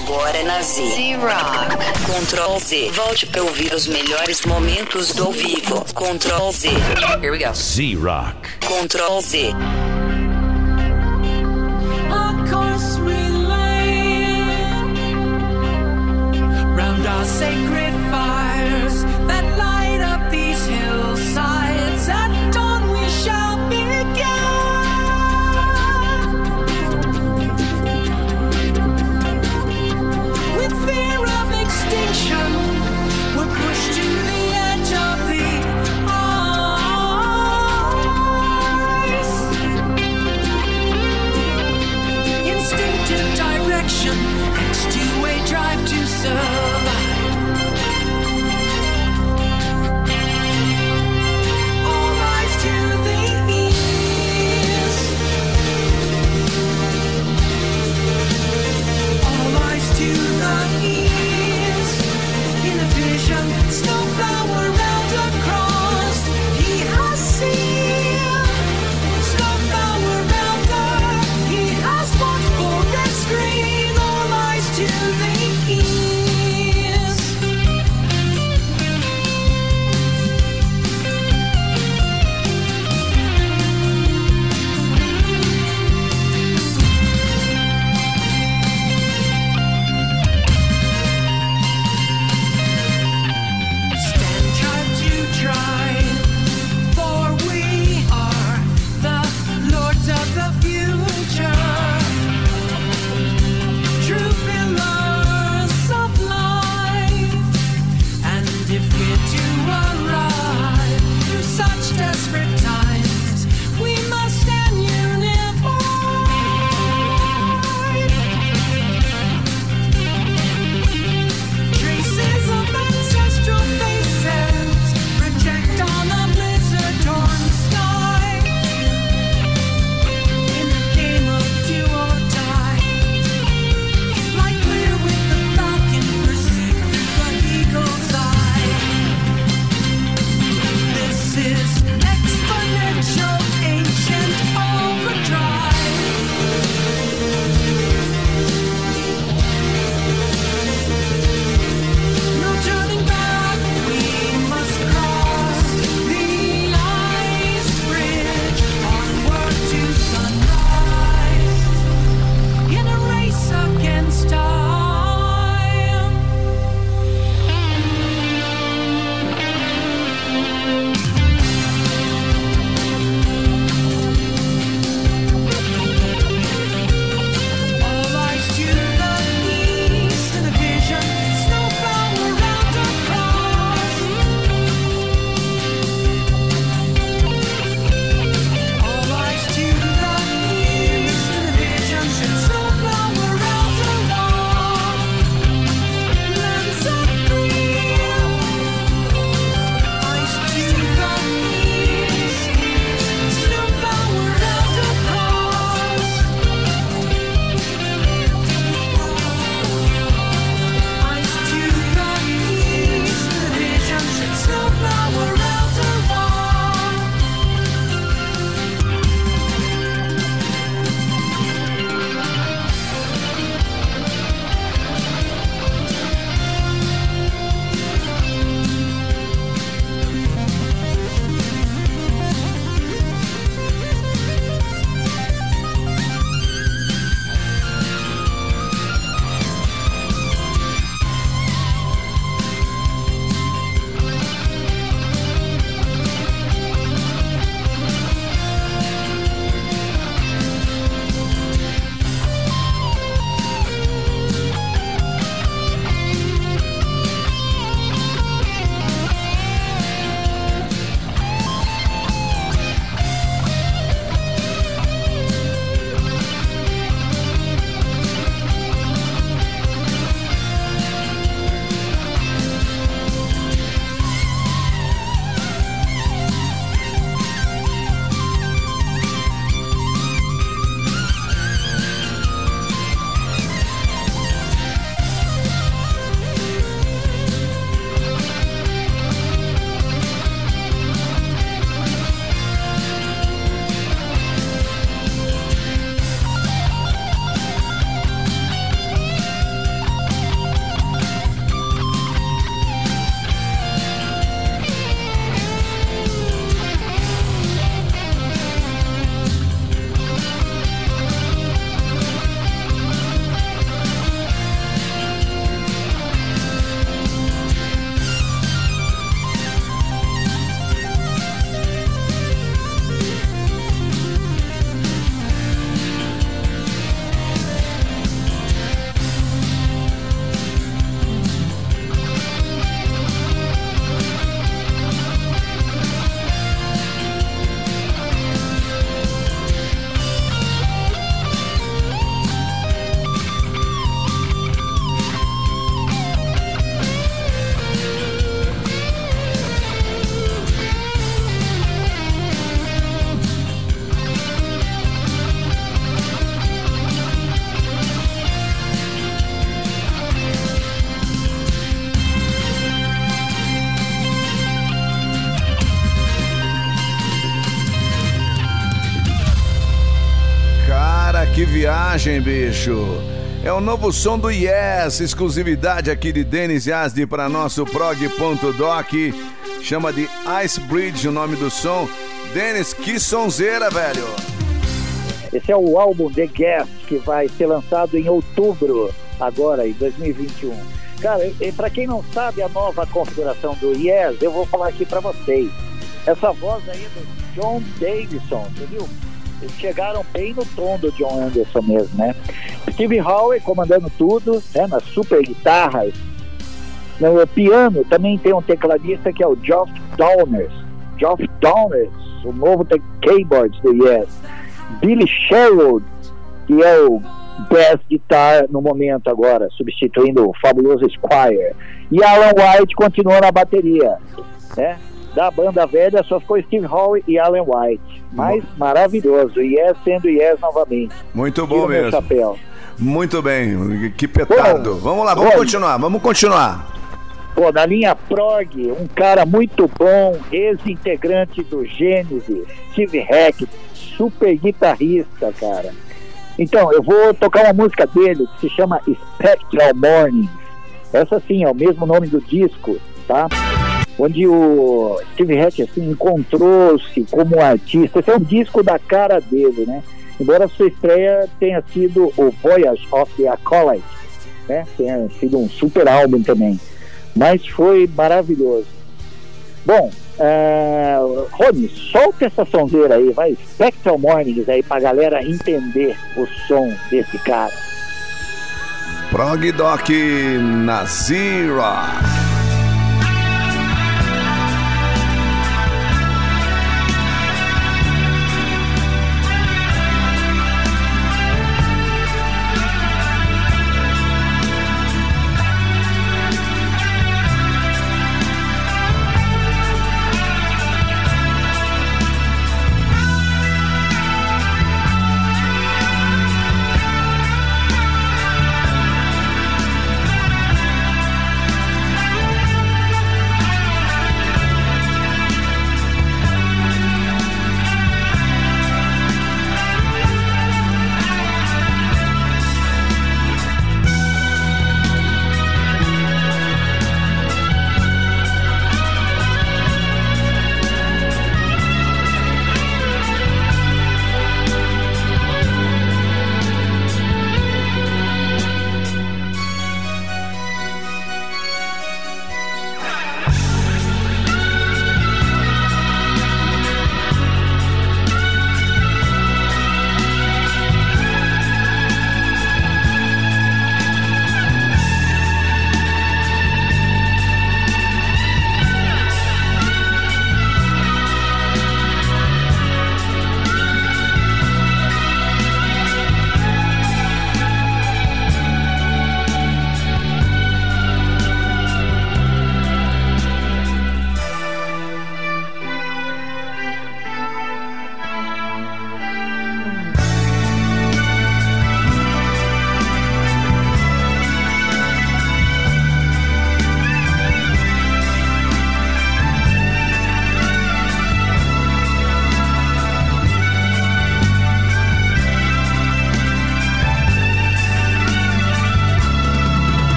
agora na Z. Z-Rock. Ctrl Z. Volte para ouvir os melhores momentos do vivo. Ctrl Z. Here we go. Z-Rock. Ctrl Z. viagem, bicho. É o novo som do Yes, exclusividade aqui de Denis Yazdi para nosso prog.doc. Chama de Ice Bridge o nome do som. Denis, que sonzeira, velho. Esse é o álbum The Guest, que vai ser lançado em outubro, agora, em 2021. Cara, para quem não sabe a nova configuração do Yes, eu vou falar aqui para vocês. Essa voz aí é do John Davidson, entendeu? Eles chegaram bem no tom do John Anderson mesmo, né? Steve Howe comandando tudo, né? Nas super guitarras. No piano também tem um tecladista que é o Geoff Downers. Geoff Downers, o novo keyboard do Yes. Billy Sherwood, que é o bass guitar no momento agora, substituindo o fabuloso Squire. E Alan White continua na bateria, né? Da banda velha só ficou Steve Hall e Alan White. Mas maravilhoso. Yes sendo Yes novamente. Muito bom mesmo. Chapéu. Muito bem, que petardo. Bom, vamos lá, vamos continuar, vamos continuar. Pô, na linha prog, um cara muito bom, ex-integrante do Gênesis, Steve Hack, super guitarrista, cara. Então, eu vou tocar uma música dele que se chama Spectral Mornings. Essa sim é o mesmo nome do disco, tá? Onde o Steve Hatch assim, encontrou-se como artista. Esse é um disco da cara dele, né? Embora sua estreia tenha sido o Voyage of the Acolyte, né? Tenha sido um super álbum também. Mas foi maravilhoso. Bom, uh, Rony, solta essa sonzeira aí, vai, Spectral Mornings aí pra galera entender o som desse cara. Prog Doc Nazira.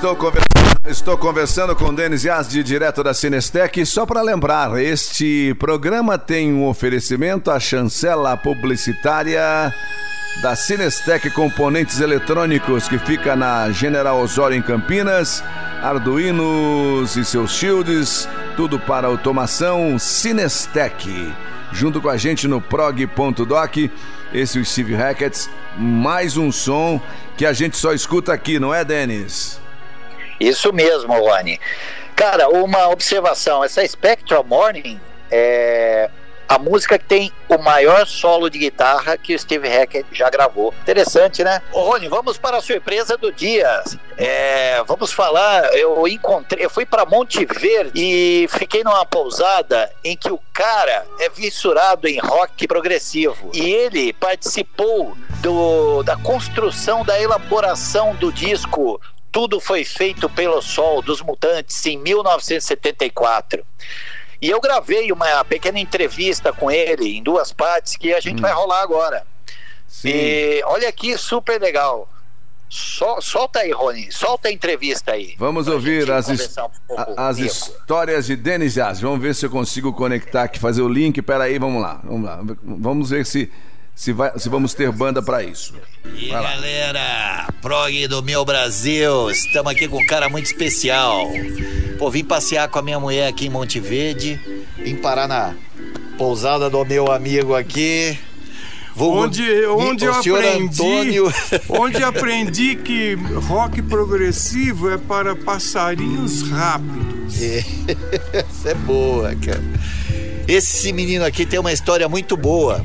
Estou conversando, estou conversando com Denis Yazdi, direto da Cinestec. Só para lembrar, este programa tem um oferecimento à chancela publicitária da Cinestec Componentes Eletrônicos, que fica na General Osório, em Campinas. Arduinos e seus shields, tudo para automação Cinestec. Junto com a gente no prog.doc, esse é o Steve Hackett's, mais um som que a gente só escuta aqui, não é, Denis? Isso mesmo, Rony. Cara, uma observação: essa Spectral Morning é a música que tem o maior solo de guitarra que o Steve Hackett já gravou. Interessante, né? Ô, Rony, vamos para a surpresa do dia. É, vamos falar, eu encontrei, eu fui para Monte Verde e fiquei numa pousada em que o cara é fissurado em rock progressivo e ele participou do, da construção, da elaboração do disco tudo foi feito pelo Sol dos Mutantes em 1974. E eu gravei uma pequena entrevista com ele em duas partes que a gente hum. vai rolar agora. Sim. E olha aqui, super legal. Sol, solta aí, Rony, solta a entrevista aí. Vamos ouvir as, um as histórias de Denis Jazz. Vamos ver se eu consigo conectar aqui, fazer o link. Peraí, vamos lá. Vamos lá. Vamos ver se se, vai, se vamos ter banda para isso. E galera, prog do meu Brasil, estamos aqui com um cara muito especial. Pô, vim passear com a minha mulher aqui em Monte Verde, vim parar na pousada do meu amigo aqui. Vou, onde onde eu aprendi, Antônio. onde aprendi que rock progressivo é para passarinhos rápidos. É, essa é boa, cara. Esse menino aqui tem uma história muito boa.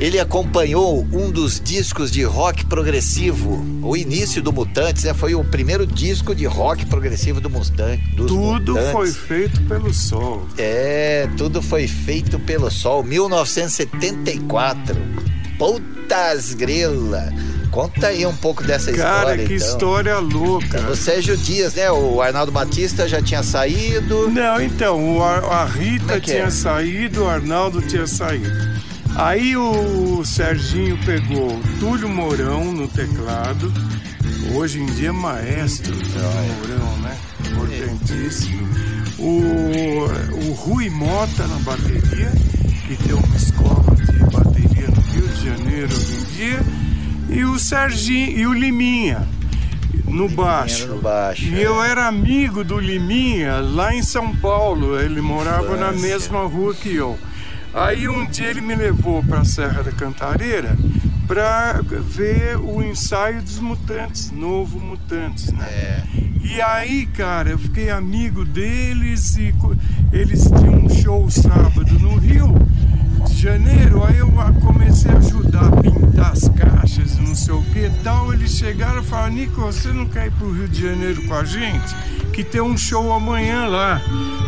Ele acompanhou um dos discos de rock progressivo, o início do Mutantes, né? Foi o primeiro disco de rock progressivo do Mustang. tudo Mutantes. foi feito pelo Sol. É, tudo foi feito pelo Sol, 1974. Putas grila. Conta aí um pouco dessa Cara, história. Cara, que então. história louca. O Sérgio Dias, né? O Arnaldo Batista já tinha saído. Não, então, a Rita é tinha é? saído, o Arnaldo tinha saído. Aí o Serginho pegou Túlio Mourão no teclado, hoje em dia maestro Túlio Mourão, né? Importantíssimo. O, o Rui Mota na bateria, que tem uma escola de bateria no Rio de Janeiro hoje em dia, e o Serginho e o Liminha. No baixo. no baixo. E é. eu era amigo do Liminha lá em São Paulo. Ele morava na mesma rua que eu. Aí um dia ele me levou para a Serra da Cantareira para ver o ensaio dos Mutantes, novo Mutantes, né? É. E aí, cara, eu fiquei amigo deles e eles tinham um show sábado no Rio de Janeiro. Aí eu comecei a ajudar a pintar as caixas, não sei o que tal. Eles chegaram e falaram: Nico, você não quer ir pro Rio de Janeiro com a gente? Que tem um show amanhã lá.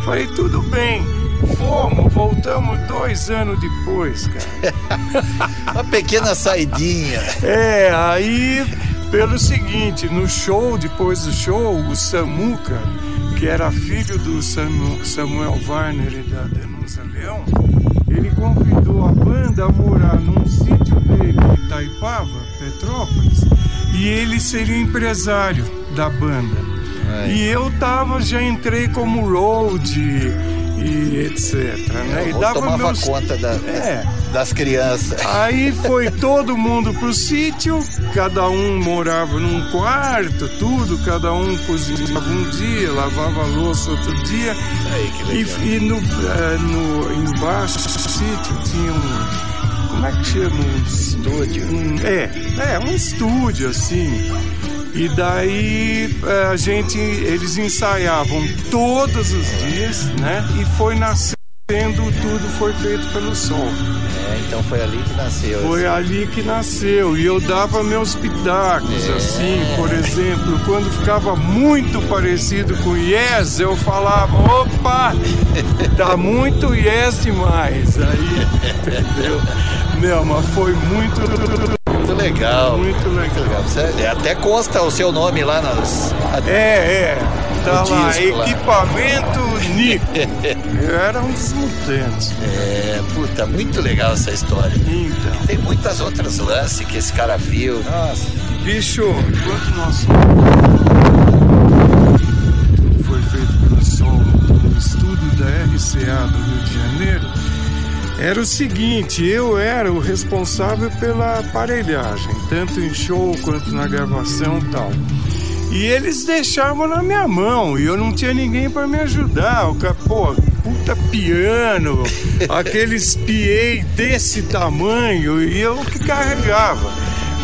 Falei: tudo bem. Fomos, voltamos dois anos depois, cara. Uma pequena saidinha. É, aí, pelo seguinte, no show, depois do show, o Samuca, que era filho do Samuel Warner e da Denusa Leão, ele convidou a banda a morar num sítio dele Itaipava, Petrópolis, e ele seria empresário da banda. Ai. E eu tava, já entrei como road e etc. Né? e dava tomava meus... conta da, é. das crianças. Aí foi todo mundo pro sítio, cada um morava num quarto, tudo, cada um cozinhava um dia, lavava a louça outro dia. Aí, e, e no, uh, no, embaixo do sítio tinha um. Como é que chama? Um estúdio. Um, é, é, um estúdio assim. E daí eh, a gente, eles ensaiavam todos os dias, né? E foi nascendo tudo foi feito pelo sol. É, então foi ali que nasceu. Foi assim. ali que nasceu. E eu dava meus pitacos, é. assim, por exemplo, quando ficava muito parecido com Yes, eu falava, opa, tá muito Yes demais. Aí, entendeu? Não, mas foi muito muito legal. Muito legal. Você, até consta o seu nome lá nas. É, é. Tá lá, disco, equipamento. Nico. Era um dos mutantes. É, puta, muito legal essa história. Então. Tem muitas outras lances que esse cara viu. Nossa. Bicho, enquanto nós tudo foi feito pelo som no estúdio da RCA do Rio de Janeiro, era o seguinte, eu era o responsável pela aparelhagem, tanto em show quanto na gravação e tal. E eles deixavam na minha mão e eu não tinha ninguém para me ajudar. O cara, pô, puta piano, aqueles PA desse tamanho e eu que carregava.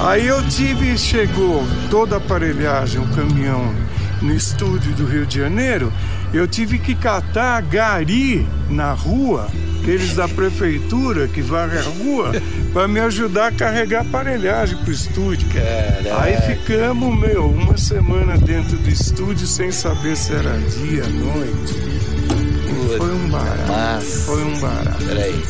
Aí eu tive, chegou toda a aparelhagem, o caminhão no estúdio do Rio de Janeiro, eu tive que catar gari na rua, aqueles da prefeitura que varrem a rua, para me ajudar a carregar aparelhagem pro estúdio. Caraca. Aí ficamos, meu, uma semana dentro do estúdio sem saber se era dia, noite. Foi um barato. Mas- Foi um barato. Peraí.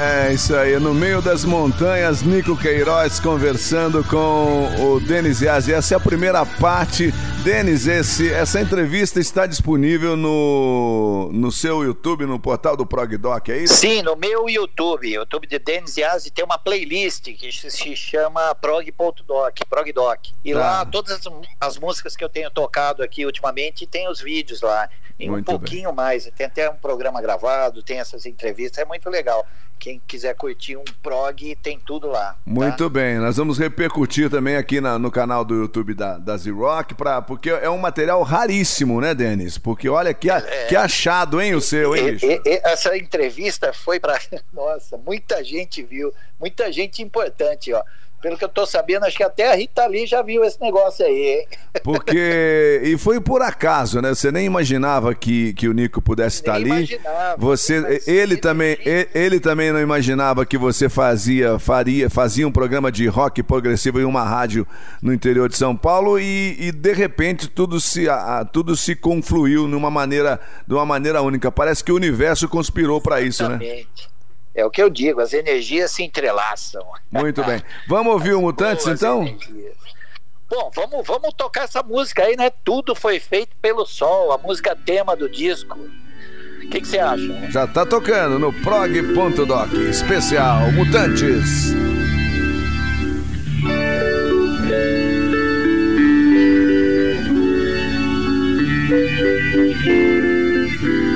É isso aí, no meio das montanhas, Nico Queiroz conversando com o Denis Yazzi. Essa é a primeira parte. Denis, esse, essa entrevista está disponível no, no seu YouTube, no portal do ProgDoc, é isso? Sim, no meu YouTube, YouTube de Denis Yazzi, tem uma playlist que se- chama prog.doc, progdoc. E Tá. lá todas as, as músicas que eu tenho tocado aqui ultimamente tem os vídeos lá. E um Muito pouquinho mais, tem até um programa gravado, tem essas entrevistas, é muito legal. Quem quiser curtir um prog, tem tudo lá. tá? Muito bem, nós vamos repercutir também aqui na- no canal do YouTube da, da Z-Rock, porque é um material raríssimo, né, Denis? Porque olha que, a- que achado, hein, o seu, hein, bicho? e- e- essa entrevista foi para nossa, muita gente viu, muita gente importante, ó. Pelo que eu tô sabendo, acho que até a Rita Lee já viu esse negócio aí, hein? Porque. E foi por acaso, né? Você nem imaginava que, que o Nico pudesse estar Nem ali. imaginava. Você, ele também, ele, ele também não imaginava que você fazia, faria, fazia um programa de rock progressivo em uma rádio no interior de São Paulo e, e, de repente tudo se, a- tudo se confluiu numa maneira, de uma maneira única. Parece que o universo conspirou para isso, né? Exatamente. É o que eu digo, as energias se entrelaçam. Muito bem. Vamos ouvir o Mutantes então? energias. Bom, vamos, vamos tocar essa música aí, né? Tudo foi feito pelo sol, a música tema do disco. O que você acha? Já tá tocando no prog.doc especial Mutantes. Tudo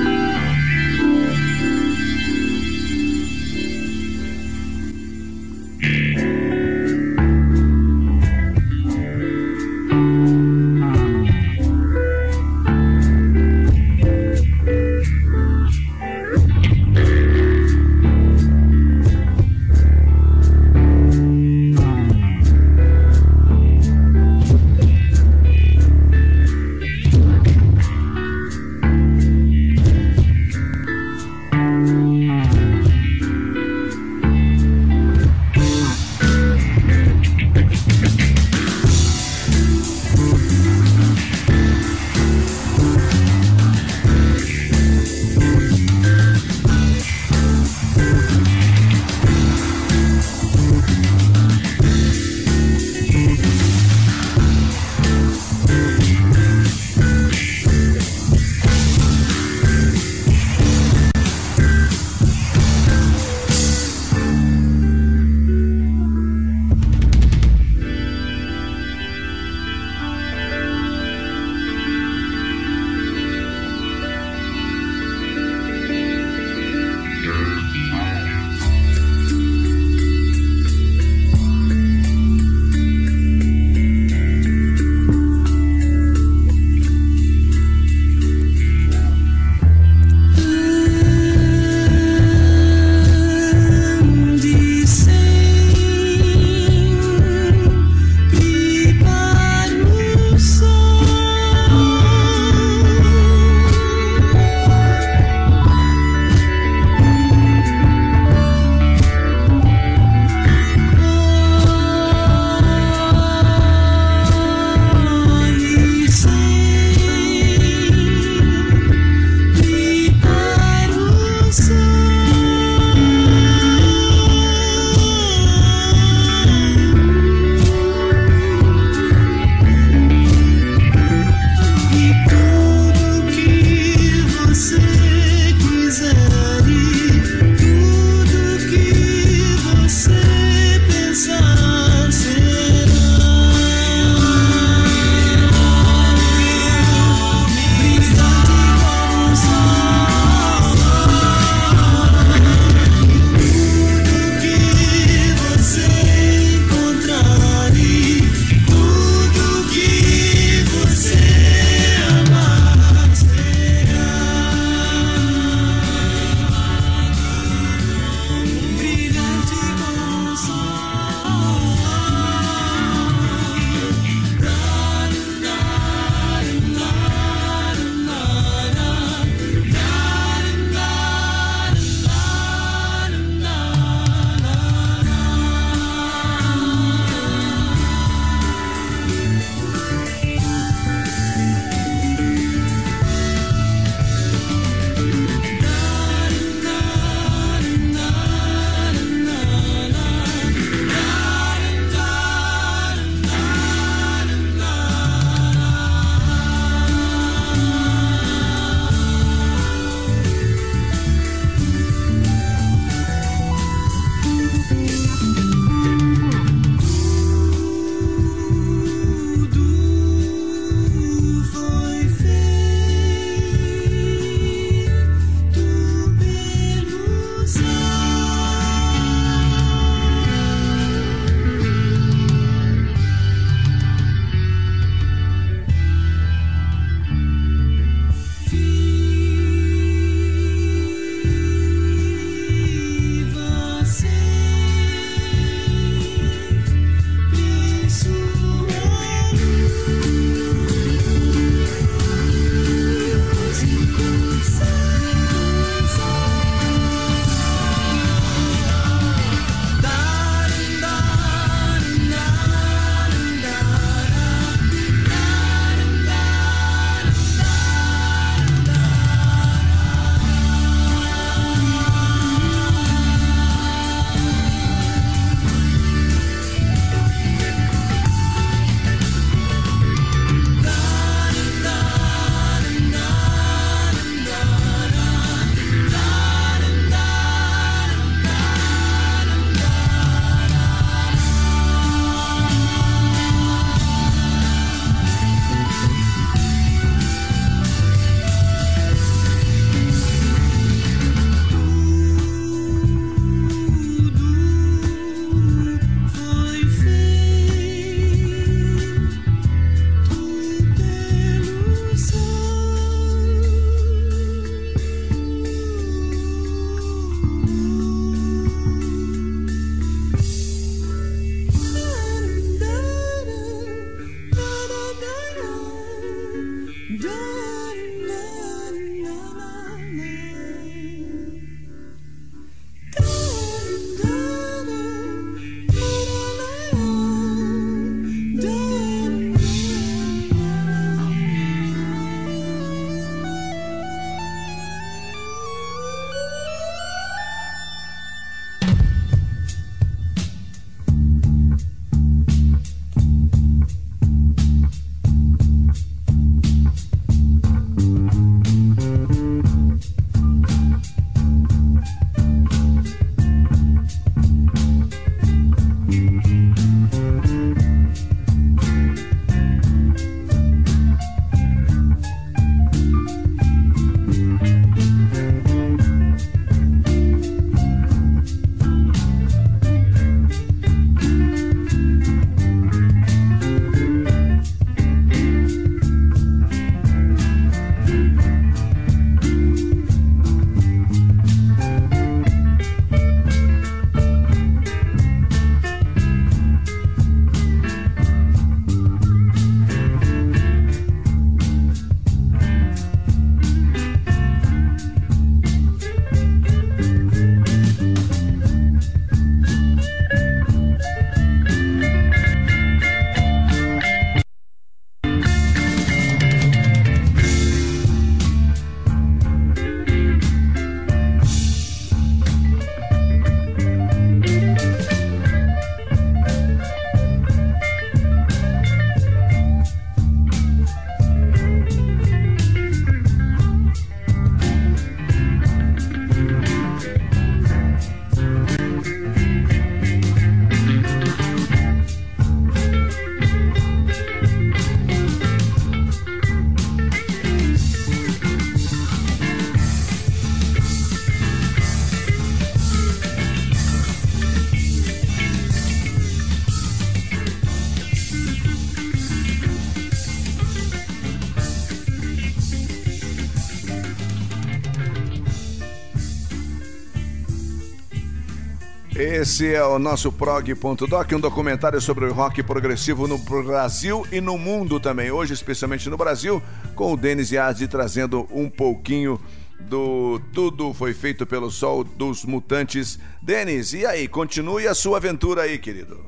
Esse é o nosso prog.doc, um documentário sobre o rock progressivo no Brasil e no mundo também. Hoje, especialmente no Brasil, com o Denis Yazdi trazendo um pouquinho do Tudo Foi Feito pelo Sol dos Mutantes. Denis, e aí? Continue a sua aventura aí, querido.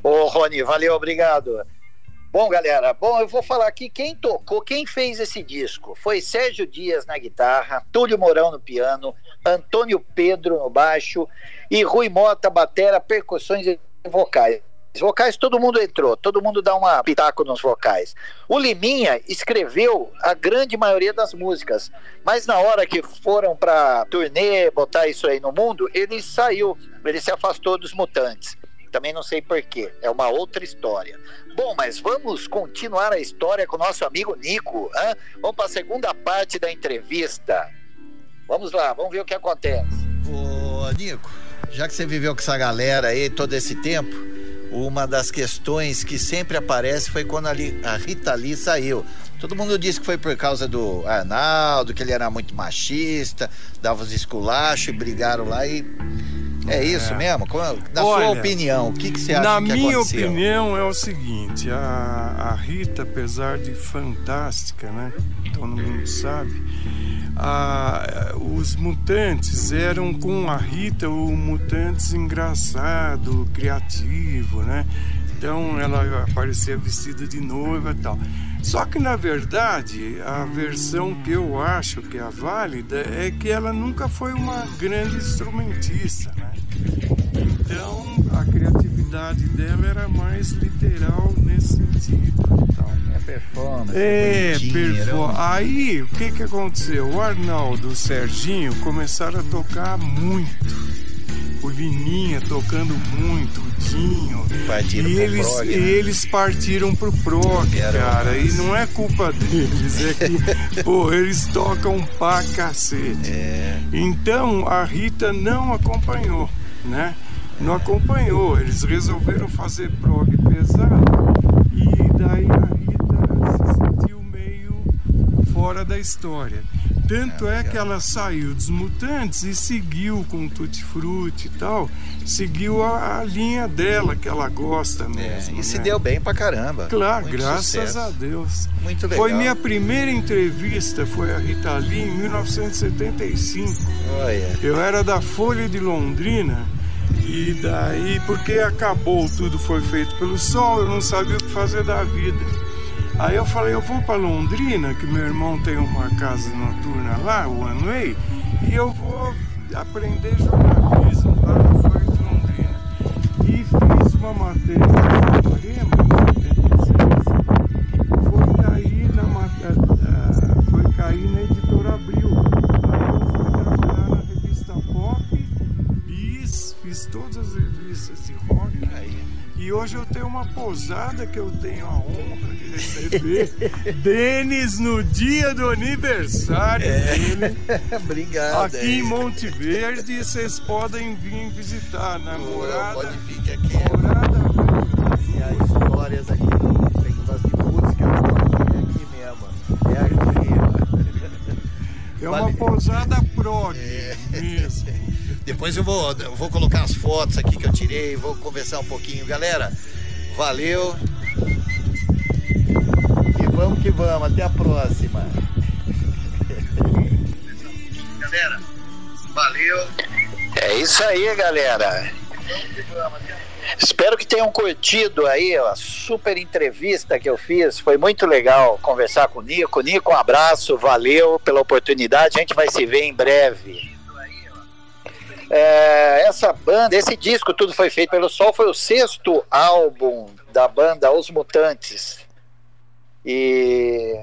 Ô, Rony, valeu, obrigado. Bom, galera, bom, eu vou falar aqui quem tocou, quem fez esse disco. Foi Sérgio Dias na guitarra, Túlio Mourão no piano, Antônio Pedro no baixo e Rui Mota, batera, percussões e vocais. Vocais todo mundo entrou, todo mundo dá uma pitaco nos vocais. O Liminha escreveu a grande maioria das músicas, mas na hora que foram para turnê, botar isso aí no mundo, ele saiu, ele se afastou dos mutantes. Também não sei porquê, é uma outra história. Bom, mas vamos continuar a história com o nosso amigo Nico. Hein? Vamos para a segunda parte da entrevista. Vamos lá, vamos ver o que acontece. Ô, Nico, já que você viveu com essa galera aí todo esse tempo, uma das questões que sempre aparece foi quando a, Li, a Rita Lee saiu. Todo mundo disse que foi por causa do Arnaldo, que ele era muito machista, dava os esculachos e brigaram lá e é isso mesmo? Na Olha, sua opinião, o que, que você acha Na que minha aconteceu? opinião é o seguinte, a, a Rita, apesar de fantástica, né? Todo mundo sabe, a- os mutantes eram com a Rita o mutantes engraçado, criativo, né? Então ela aparecia vestida de noiva e tal. Só que na verdade a versão que eu acho que é a válida é que ela nunca foi uma grande instrumentista, né? Então a criatividade dela era mais literal nesse sentido e tal. É performance. É, bonitinho, era perfo... um- Aí, o que que aconteceu? O Arnaldo e o Serginho começaram a tocar muito. O Liminha tocando muito, o Dinho. Partiram e pro eles, prog, né? eles partiram pro prog, cara. E não é culpa deles, é que, pô, eles tocam pra cacete. É, Então a Rita não acompanhou, né? Não acompanhou. Eles resolveram fazer prog pesado e daí a Rita se sentiu meio fora da história. Tanto é que ela saiu dos Mutantes e seguiu com Tutti Frutti e tal, seguiu a, a linha dela que ela gosta é, mesmo. e se né? deu bem pra caramba. Claro, Muito graças sucesso. a Deus. Muito legal. Foi minha primeira entrevista, foi a Rita Lee em 1975. Olha, Eu era da Folha de Londrina e daí, porque acabou tudo foi feito pelo sol, eu não sabia o que fazer da vida. Aí eu falei, eu vou para Londrina, que meu irmão tem uma casa noturna lá, o Anway, e eu vou aprender jornalismo lá na Folha de Londrina. E fiz uma matéria no Supremo, hoje eu tenho uma posada que eu tenho a honra de receber Denis no dia do aniversário dele. Obrigado. Aqui em Monte Verde, vocês podem vir visitar. Namorada. Pode vir aqui. Namorada. E as histórias aqui, tem que fazer música, é aqui mesmo. É aqui. É uma Vale. posada prog mesmo. Depois eu vou, eu vou colocar as fotos aqui que eu tirei, vou conversar um pouquinho. Galera, valeu. E vamos que vamos, até a próxima. Galera, valeu. É isso aí, galera. Espero que tenham curtido aí a super entrevista que eu fiz. Foi muito legal conversar com o Nico. Nico, um abraço, valeu pela oportunidade. A gente vai se ver em breve. É, essa banda, esse disco, tudo foi feito pelo Sol, foi o sexto álbum da banda Os Mutantes. E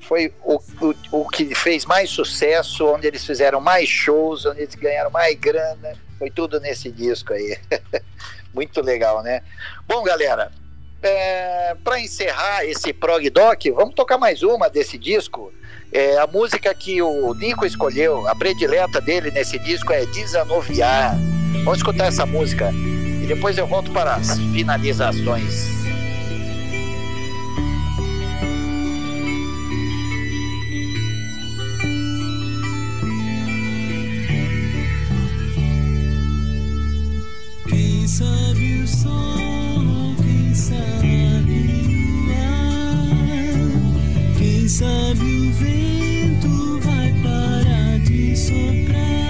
foi o, o, o que fez mais sucesso, onde eles fizeram mais shows, onde eles ganharam mais grana. Foi tudo nesse disco aí. Muito legal, né? Bom, galera, é, para encerrar esse prog doc, vamos tocar mais uma desse disco. É, a música que o Nico escolheu, a predileta dele nesse disco é Desanuviar. Vamos escutar essa música e depois eu volto para as finalizações. Sabe o vento vai parar de soprar.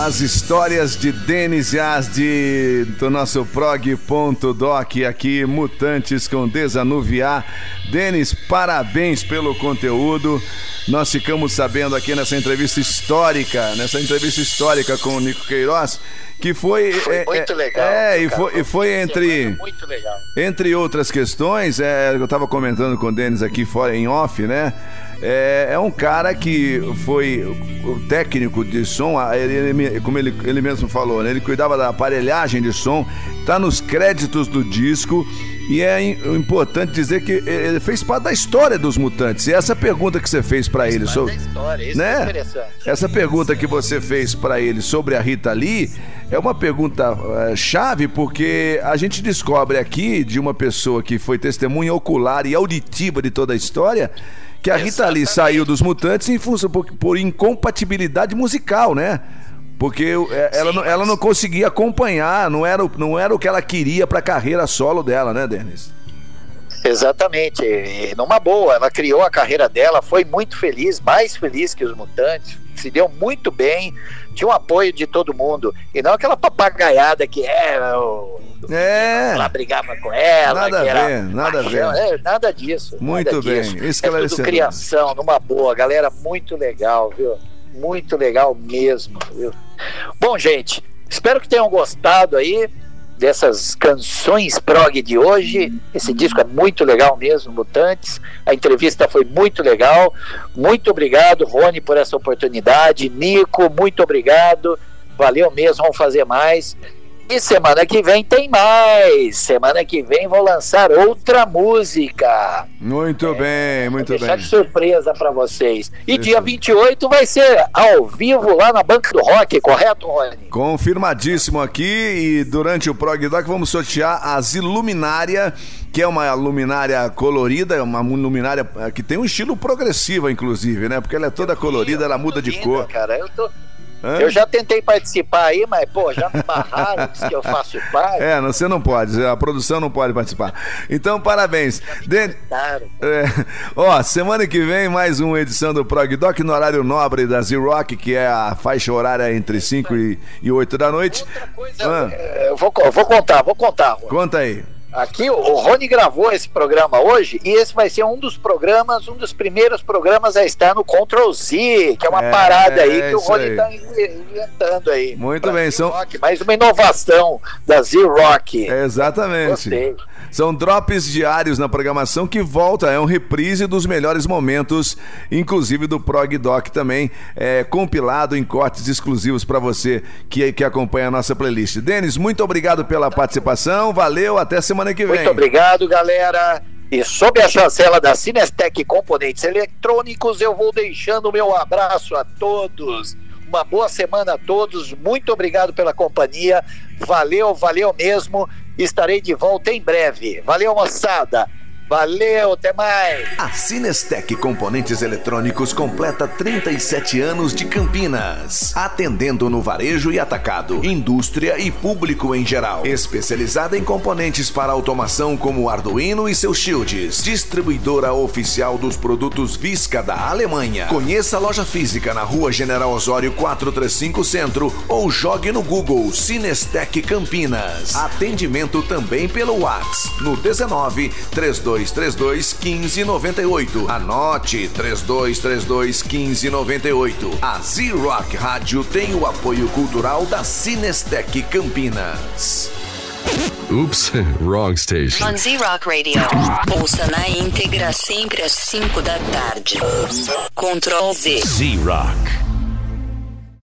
As histórias de Denis Yazdi do nosso prog.doc aqui, Mutantes com Desanuviar. Denis, parabéns pelo conteúdo. Nós ficamos sabendo aqui nessa entrevista histórica, nessa entrevista histórica com o Nico Queiroz, que foi. Foi muito legal, É, e foi, e foi entre. Muito legal. Entre outras questões, é, eu estava comentando com o Denis aqui fora em off, né? É, é um cara que foi o técnico de som, ele, ele- como ele, ele mesmo falou, né? ele cuidava da aparelhagem de som, tá nos créditos do disco. E é im- importante dizer que ele fez parte da história dos mutantes. E essa pergunta que você fez para ele sobre, é história, isso né? é interessante. Essa pergunta que você fez para ele sobre a Rita Lee é uma pergunta eh, chave porque a gente descobre aqui de uma pessoa que foi testemunha ocular e auditiva de toda a história que a Rita Lee saiu dos Mutantes em função por, por incompatibilidade musical, né? Porque eh, ela, não- ela não conseguia acompanhar, não era, o- não era o que ela queria para a carreira solo dela, né, Denis? Exatamente. Numa boa, ela criou a carreira dela, foi muito feliz, mais feliz que os mutantes, se deu muito bem, tinha um apoio de todo mundo. E não aquela papagaiada que era o. É. Ela brigava com ela. Nada a ver, nada a ver. É, nada disso. Muito nada bem, disso. É esclarecedor. tudo criação, numa boa. Galera, muito legal, viu? Muito legal mesmo, viu? Bom, gente, espero que tenham gostado aí dessas canções prog de hoje. Esse disco é muito legal mesmo, Mutantes. A entrevista foi muito legal. Muito obrigado, Rony, por essa oportunidade. Nico, muito obrigado. Valeu mesmo, vamos fazer mais. E semana que vem tem mais. Semana que vem vou lançar outra música. Muito bem, muito Vou deixar bem. de surpresa pra vocês. E Isso. dia 28 vai ser ao vivo lá na Banca do Rock, correto, Rony? Confirmadíssimo aqui e durante o Prog Doc vamos sortear as Iluminária, que é uma luminária colorida, é uma luminária eh, que tem um estilo progressivo, inclusive, né? Porque ela é toda colorida, ela muda de Linda, cor. Cara, eu, tô- Hã? eu já tentei participar aí, mas, pô, já me barraram, que eu faço parte. É, não- você não pode, a produção não pode participar. Então, parabéns. Claro. É, ó, semana que vem mais uma edição do Prog Doc no horário nobre da Z-Rock, que é a faixa horária entre 5 e, e 8 da noite. Coisa, Ah. é, eu vou, eu vou contar, vou contar. Conta aí. Aqui o- Rony gravou esse programa hoje e esse vai ser um dos programas, um dos primeiros programas a estar no Ctrl Z, que é uma É, parada aí é que o Rony está inventando aí. Muito bem, são- mais uma inovação da Z-Rock. Exatamente. Gostei. São drops diários na programação que volta, é um reprise dos melhores momentos, inclusive do Prog Doc também, é, compilado em cortes exclusivos para você que, que acompanha a nossa playlist. Denis, muito obrigado pela participação, valeu, até semana que vem. Muito obrigado, galera. E sob a chancela da Cinestec Componentes Eletrônicos, eu vou deixando o meu abraço a todos. Uma boa semana a todos. Muito obrigado pela companhia. Valeu, valeu mesmo. Estarei de volta em breve. Valeu, moçada. Valeu, até mais. A Cinestec Componentes Eletrônicos completa 37 anos de Campinas, atendendo no varejo e atacado, indústria e público em geral. Especializada em componentes para automação como Arduino e seus shields. Distribuidora oficial dos produtos Visca da Alemanha. Conheça a loja física na Rua General Osório 435 Centro ou jogue no Google Cinestec Campinas. Atendimento também pelo WhatsApp no 19 3232 1598. Anote 3232 1598. A Z-Rock Rádio tem o apoio cultural da Cinestec Campinas. Oops, wrong station. On Z-Rock Radio. Ouça na íntegra sempre às 5 da tarde. Ctrl Z. Z Rock.